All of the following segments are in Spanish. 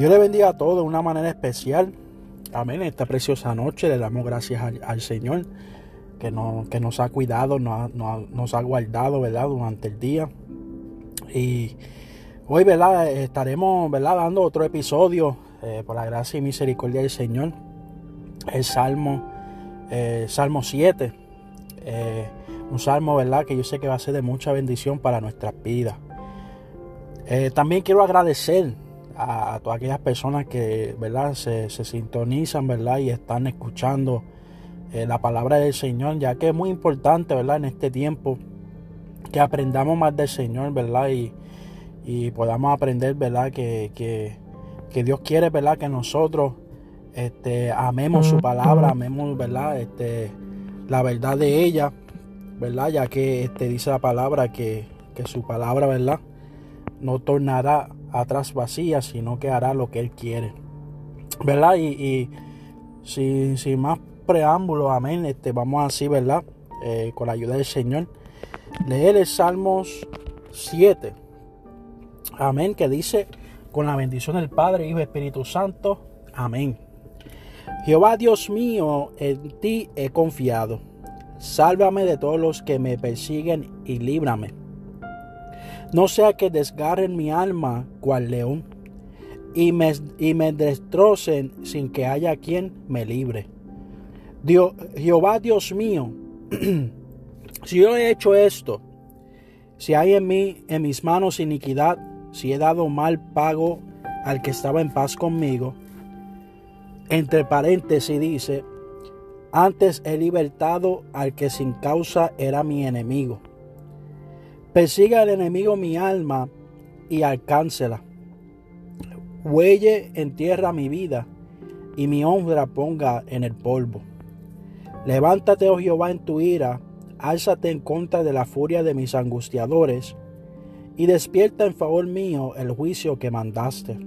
Dios le bendiga a todos de una manera especial. Amén. Esta preciosa noche le damos gracias al, Señor que, no, que, nos ha cuidado, nos ha, nos ha guardado, ¿verdad? Durante el día. Y hoy, ¿verdad? Estaremos, ¿verdad? Dando otro episodio eh, por la gracia y misericordia del Señor. El Salmo, eh, Salmo 7. Eh, un salmo, ¿verdad? Que yo sé que va a ser de mucha bendición para nuestras vidas. también quiero agradecer a, todas aquellas personas que, ¿verdad? Se, sintonizan, ¿verdad? Y están escuchando la palabra del Señor, ya que es muy importante, ¿verdad? En este tiempo que aprendamos más del Señor, ¿verdad? Y, y podamos aprender, ¿verdad? Que, que, que Dios quiere, ¿verdad? Que nosotros este, amemos su palabra, amemos, ¿verdad? Este, la verdad de ella, ¿verdad? Ya que este, dice la palabra que, que su palabra, ¿verdad? No tornará atrás vacía, sino que hará lo que Él quiere, ¿verdad? Y, sin, sin, más preámbulos, amén, este, vamos así, ¿verdad? Eh, con la ayuda del Señor, leer el Salmos 7, amén, que dice, con la bendición del Padre, Hijo y Espíritu Santo, amén. Jehová Dios mío, en ti he confiado. Sálvame de todos los que me persiguen y líbrame. No sea que desgarren mi alma cual león y me, y me destrocen sin que haya quien me libre. Dios, Jehová Dios mío, si yo he hecho esto, si hay en mí, en mis manos iniquidad, si he dado mal pago al que estaba en paz conmigo, entre paréntesis dice, antes he libertado al que sin causa era mi enemigo. Persiga el enemigo mi alma y alcáncela. Huelle en tierra mi vida y mi honra ponga en el polvo. Levántate, oh Jehová, en tu ira, álzate en contra de la furia de mis angustiadores, y despierta en favor mío el juicio que mandaste.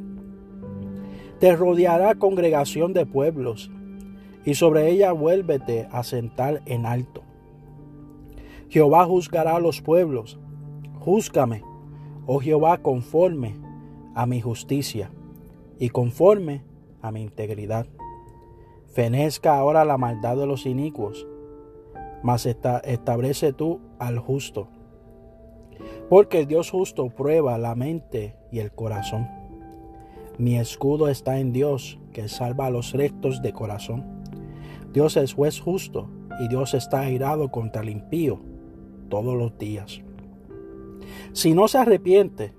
Te rodeará congregación de pueblos, y sobre ella vuélvete a sentar en alto. Jehová juzgará a los pueblos. Júzgame, oh Jehová, conforme a mi justicia y conforme a mi integridad. Fenezca ahora la maldad de los inicuos, mas establece tú al justo. Porque el Dios justo prueba la mente y el corazón. Mi escudo está en Dios, que salva a los rectos de corazón. Dios es juez justo y Dios está airado contra el impío todos los días. Si no se arrepiente,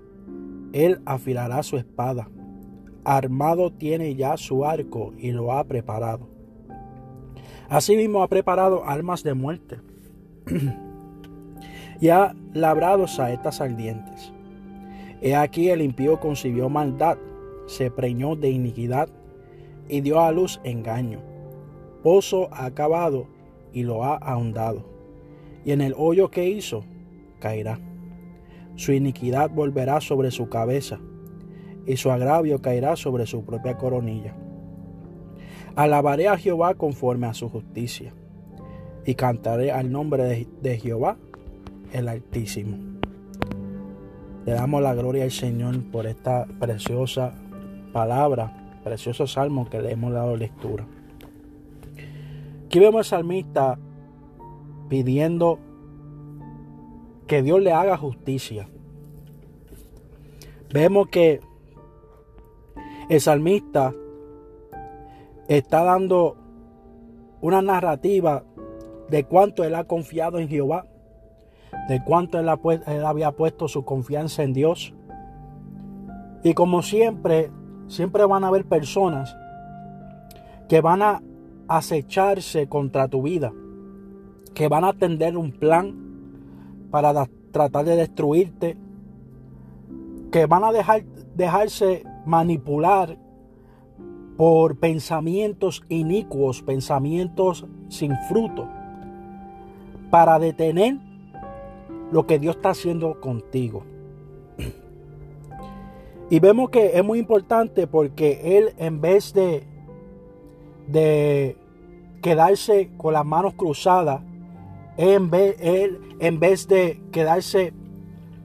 él afilará su espada. Armado tiene ya su arco y lo ha preparado. Asimismo ha preparado armas de muerte y ha labrado saetas ardientes. He aquí el impío concibió maldad, se preñó de iniquidad y dio a luz engaño. Pozo ha acabado y lo ha ahondado, y en el hoyo que hizo caerá. Su iniquidad volverá sobre su cabeza, y su agravio caerá sobre su propia coronilla. Alabaré a Jehová conforme a su justicia, y cantaré al nombre de, Jehová el Altísimo. Le damos la gloria al Señor por esta preciosa palabra, precioso salmo que le hemos dado lectura. Aquí vemos al salmista pidiendo que Dios le haga justicia. Vemos que el salmista está dando una narrativa de cuánto él ha confiado en Jehová de cuánto él, había puesto su confianza en Dios. Y como siempre, siempre van a haber personas que van a acecharse contra tu vida, que van a tender un plan para tratar de destruirte, que van a dejar, dejarse manipular por pensamientos inicuos, pensamientos sin fruto, para detener lo que Dios está haciendo contigo. Y vemos que es muy importante porque Él en vez de, de quedarse con las manos cruzadas, en vez, él en vez de quedarse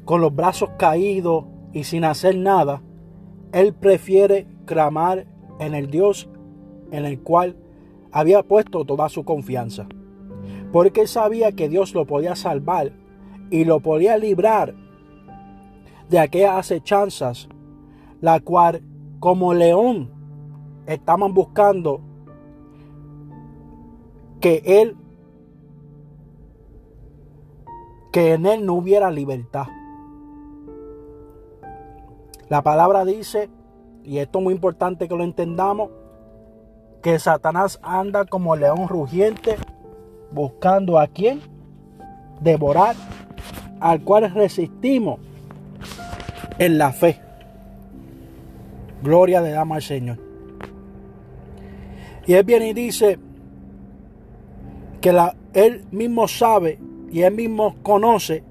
con los brazos caídos y sin hacer nada, Él prefiere clamar en el Dios en el cual había puesto toda su confianza. Porque él sabía que Dios lo podía salvar y lo podía librar de aquellas acechanzas, la cual como león estaban buscando que él que en él no hubiera libertad. La palabra dice, y esto es muy importante que lo entendamos, que Satanás anda como león rugiente buscando a quien devorar, al cual resistimos en la fe. Gloria le damos al Señor. Y él viene y dice que él mismo sabe y él mismo conoce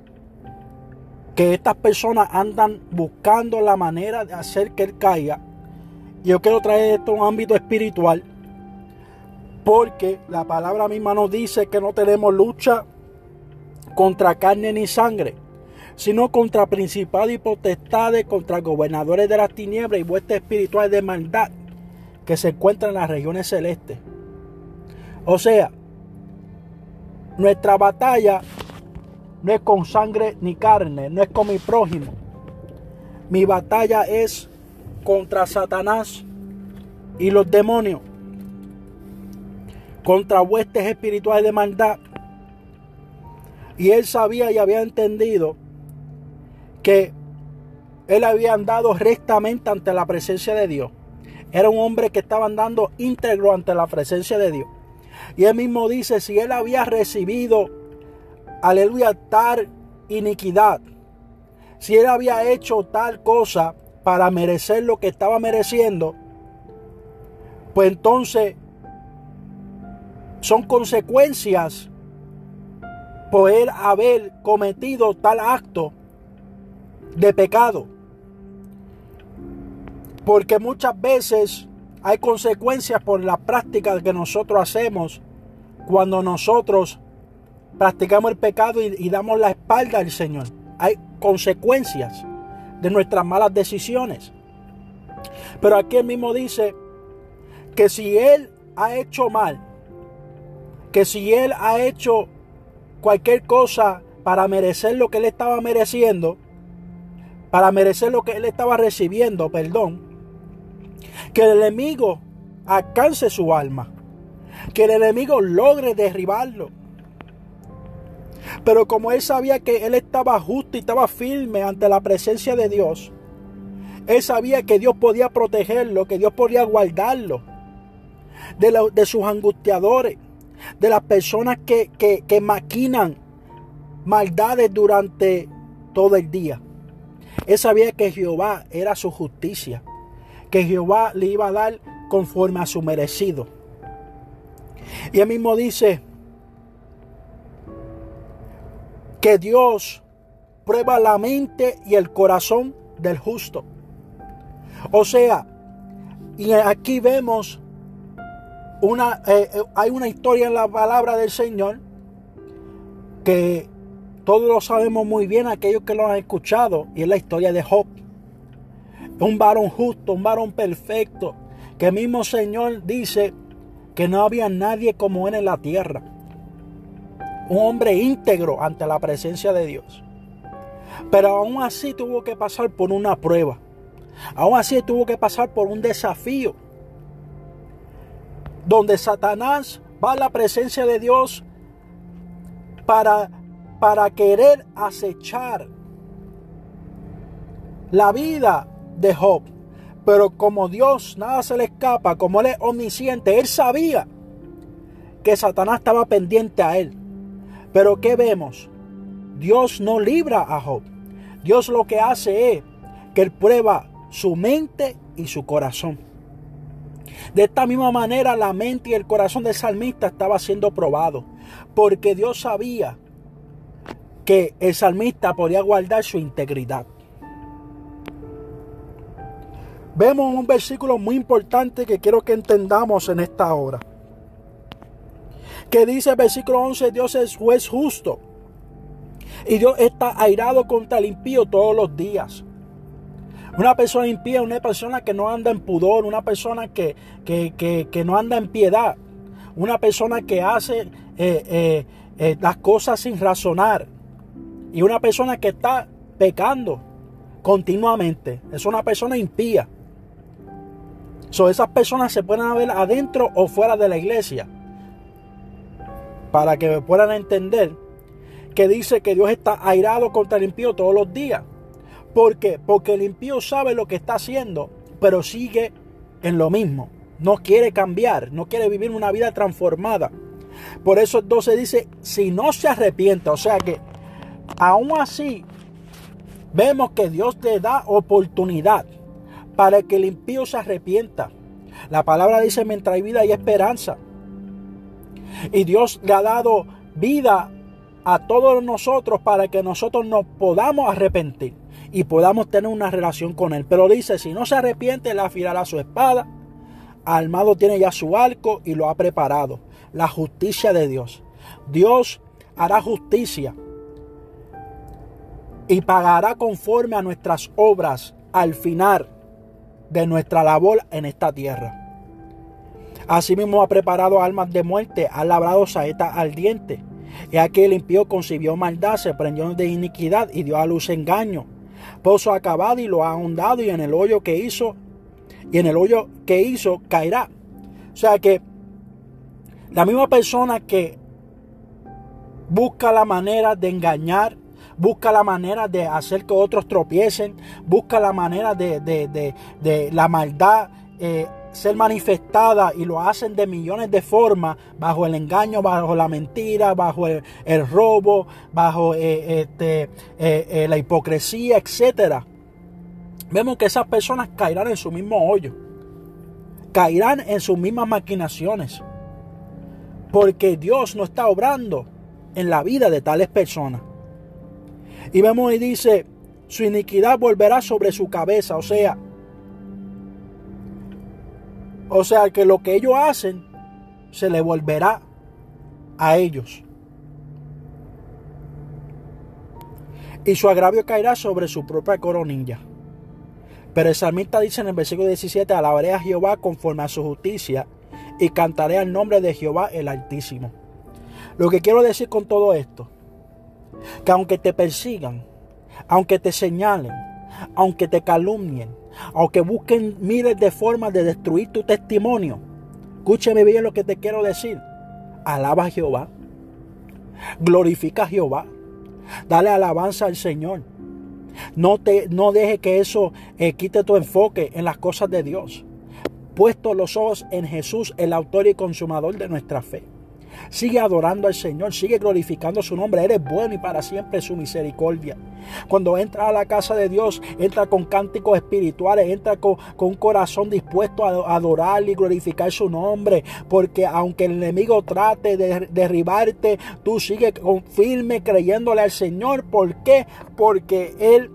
que estas personas andan buscando la manera de hacer que él caiga. Yo quiero traer esto a un ámbito espiritual. Porque la palabra misma nos dice que no tenemos lucha contra carne ni sangre, sino contra principados y potestades, contra gobernadores de las tinieblas y vuestras espirituales de maldad que se encuentran en las regiones celestes. O sea, nuestra batalla no es con sangre ni carne, no es con mi prójimo. Mi batalla es contra Satanás y los demonios, contra huestes espirituales de maldad. Y él sabía y había entendido que él había andado rectamente ante la presencia de Dios. Era un hombre que estaba andando íntegro ante la presencia de Dios. Y él mismo dice, si él había recibido, aleluya, tal iniquidad, si él había hecho tal cosa para merecer lo que estaba mereciendo, pues entonces son consecuencias por él haber cometido tal acto de pecado. Porque muchas veces hay consecuencias por la práctica que nosotros hacemos cuando nosotros practicamos el pecado y, damos la espalda al Señor. Hay consecuencias de nuestras malas decisiones. Pero aquí él mismo dice que si él ha hecho mal, que si él ha hecho cualquier cosa para merecer lo que él estaba mereciendo, para merecer lo que él estaba recibiendo, perdón, que el enemigo alcance su alma, que el enemigo logre derribarlo. Pero como él sabía que él estaba justo y estaba firme ante la presencia de Dios, él sabía que Dios podía protegerlo, que Dios podía guardarlo de, de sus angustiadores, de las personas que, que, que maquinan maldades durante todo el día. Él sabía que Jehová era su justicia que Jehová le iba a dar conforme a su merecido. Y él mismo dice que Dios prueba la mente y el corazón del justo. O sea, y aquí vemos una, eh, eh, hay una historia en la palabra del Señor que todos lo sabemos muy bien, aquellos que lo han escuchado, y es la historia de Job. Un varón justo, un varón perfecto. Que mismo Señor dice que no había nadie como él en la tierra. Un hombre íntegro ante la presencia de Dios. Pero aún así tuvo que pasar por una prueba. Aún así tuvo que pasar por un desafío. Donde Satanás va a la presencia de Dios para, para querer acechar la vida de Job. Pero como Dios nada se le escapa, como Él es omnisciente, Él sabía que Satanás estaba pendiente a Él. Pero ¿qué vemos? Dios no libra a Job. Dios lo que hace es que Él prueba su mente y su corazón. De esta misma manera la mente y el corazón del salmista estaba siendo probado. Porque Dios sabía que el salmista podía guardar su integridad vemos un versículo muy importante que quiero que entendamos en esta hora. Que dice el versículo 11, Dios es juez justo. Y Dios está airado contra el impío todos los días. Una persona impía una persona que no anda en pudor, una persona que, que, no anda en piedad, una persona que hace eh, eh, eh, las cosas sin razonar y una persona que está pecando continuamente. Es una persona impía. So, esas personas se pueden ver adentro o fuera de la iglesia. Para que puedan entender que dice que Dios está airado contra el impío todos los días. ¿Por qué? Porque el impío sabe lo que está haciendo, pero sigue en lo mismo. No quiere cambiar, no quiere vivir una vida transformada. Por eso entonces dice, si no se arrepiente, o sea que aún así vemos que Dios te da oportunidad para que el impío se arrepienta. La palabra dice, mientras hay vida y esperanza. Y Dios le ha dado vida a todos nosotros para que nosotros nos podamos arrepentir y podamos tener una relación con Él. Pero dice, si no se arrepiente, Él afilará su espada. Armado tiene ya su arco y lo ha preparado. La justicia de Dios. Dios hará justicia y pagará conforme a nuestras obras al final de nuestra labor en esta tierra. Asimismo ha preparado almas de muerte, ha labrado saetas ardientes. Y aquel impío concibió maldad, se prendió de iniquidad y dio a luz engaño. Pozo acabado y lo ha ahondado y en el hoyo que hizo, y en el hoyo que hizo caerá. O sea que la misma persona que busca la manera de engañar, busca la manera de hacer que otros tropiecen, busca la manera de, de, la maldad eh, ser manifestada y lo hacen de millones de formas, bajo el engaño, bajo la mentira, bajo el, robo, bajo eh, este, eh, la hipocresía, etc. Vemos que esas personas caerán en su mismo hoyo, caerán en sus mismas maquinaciones, porque Dios no está obrando en la vida de tales personas. Y vemos y dice, su iniquidad volverá sobre su cabeza, o sea, o sea que lo que ellos hacen se le volverá a ellos. Y su agravio caerá sobre su propia coronilla. Pero el salmista dice en el versículo 17, alabaré a Jehová conforme a su justicia y cantaré al nombre de Jehová el Altísimo. Lo que quiero decir con todo esto, que aunque te persigan, aunque te señalen, aunque te calumnien, aunque busquen miles de formas de destruir tu testimonio, escúcheme bien lo que te quiero decir. Alaba a Jehová. Glorifica a Jehová. Dale alabanza al Señor. No, te, no deje que eso eh, quite tu enfoque en las cosas de Dios. Puesto los ojos en Jesús, el autor y consumador de nuestra fe. Sigue adorando al Señor, sigue glorificando su nombre. Eres bueno y para siempre su misericordia. Cuando entra a la casa de Dios, entra con cánticos espirituales, entra con, un corazón dispuesto a adorar y glorificar su nombre. Porque aunque el enemigo trate de derribarte, tú sigues firme creyéndole al Señor. ¿Por qué? Porque Él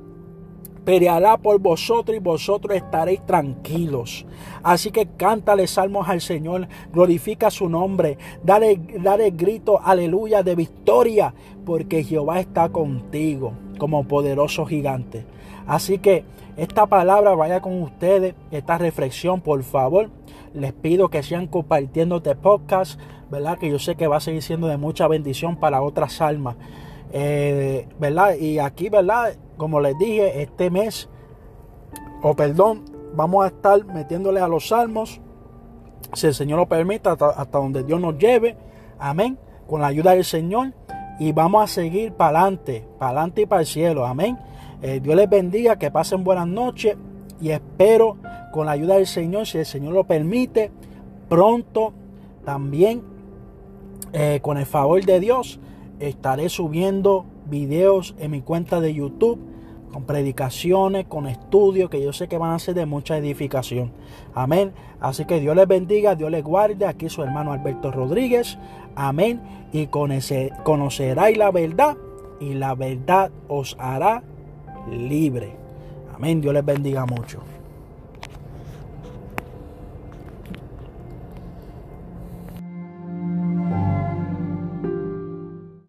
peleará por vosotros y vosotros estaréis tranquilos. Así que cántale salmos al Señor, glorifica su nombre, dale, dale grito, aleluya, de victoria, porque Jehová está contigo como poderoso gigante. Así que esta palabra vaya con ustedes, esta reflexión, por favor. Les pido que sigan compartiendo este podcast, ¿verdad? Que yo sé que va a seguir siendo de mucha bendición para otras almas. Eh, ¿Verdad? Y aquí, ¿verdad? Como les dije, este mes, o perdón, vamos a estar metiéndole a los salmos, si el Señor lo permite, hasta, donde Dios nos lleve, amén, con la ayuda del Señor, y vamos a seguir para adelante, para adelante y para el cielo, amén. Eh, Dios les bendiga, que pasen buenas noches, y espero con la ayuda del Señor, si el Señor lo permite, pronto también, eh, con el favor de Dios, estaré subiendo videos en mi cuenta de YouTube con predicaciones, con estudios que yo sé que van a ser de mucha edificación. Amén. Así que Dios les bendiga, Dios les guarde. Aquí su hermano Alberto Rodríguez. Amén. Y conoceráis la verdad y la verdad os hará libre. Amén. Dios les bendiga mucho.